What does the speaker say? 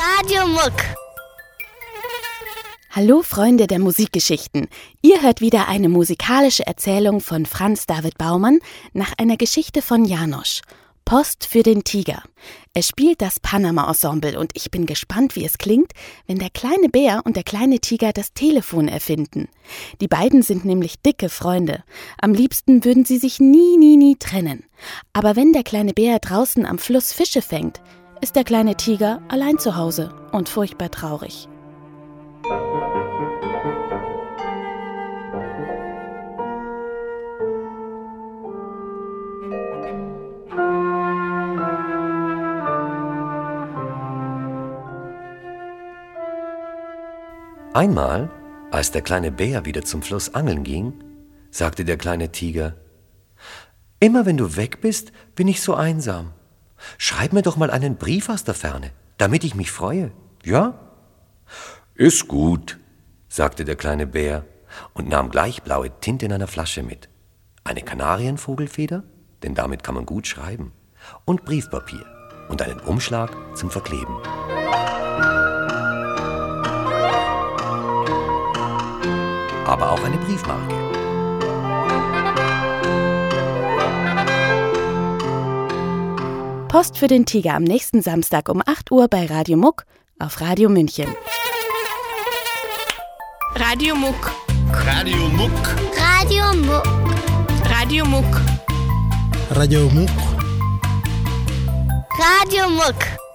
Radio Muck. Hallo Freunde der Musikgeschichten. Ihr hört wieder eine musikalische Erzählung von Franz David Baumann nach einer Geschichte von Janosch. Post für den Tiger. Es spielt das Panama Ensemble und ich bin gespannt, wie es klingt, wenn der kleine Bär und der kleine Tiger das Telefon erfinden. Die beiden sind nämlich dicke Freunde. Am liebsten würden sie sich nie, nie, nie trennen. Aber wenn der kleine Bär draußen am Fluss Fische fängt, ist der kleine Tiger allein zu Hause und furchtbar traurig. Einmal, als der kleine Bär wieder zum Fluss angeln ging, sagte der kleine Tiger, Immer wenn du weg bist, bin ich so einsam. Schreib mir doch mal einen Brief aus der Ferne, damit ich mich freue. Ja? Ist gut, sagte der kleine Bär und nahm gleich blaue Tinte in einer Flasche mit. Eine Kanarienvogelfeder, denn damit kann man gut schreiben, und Briefpapier und einen Umschlag zum Verkleben. Aber auch eine Briefmarke. Post für den Tiger am nächsten Samstag um 8 Uhr bei Radio Muck auf Radio München. Radio Muck. Radio Muck. Radio Muck. Radio Muck. Radio Muck. Radio Muck.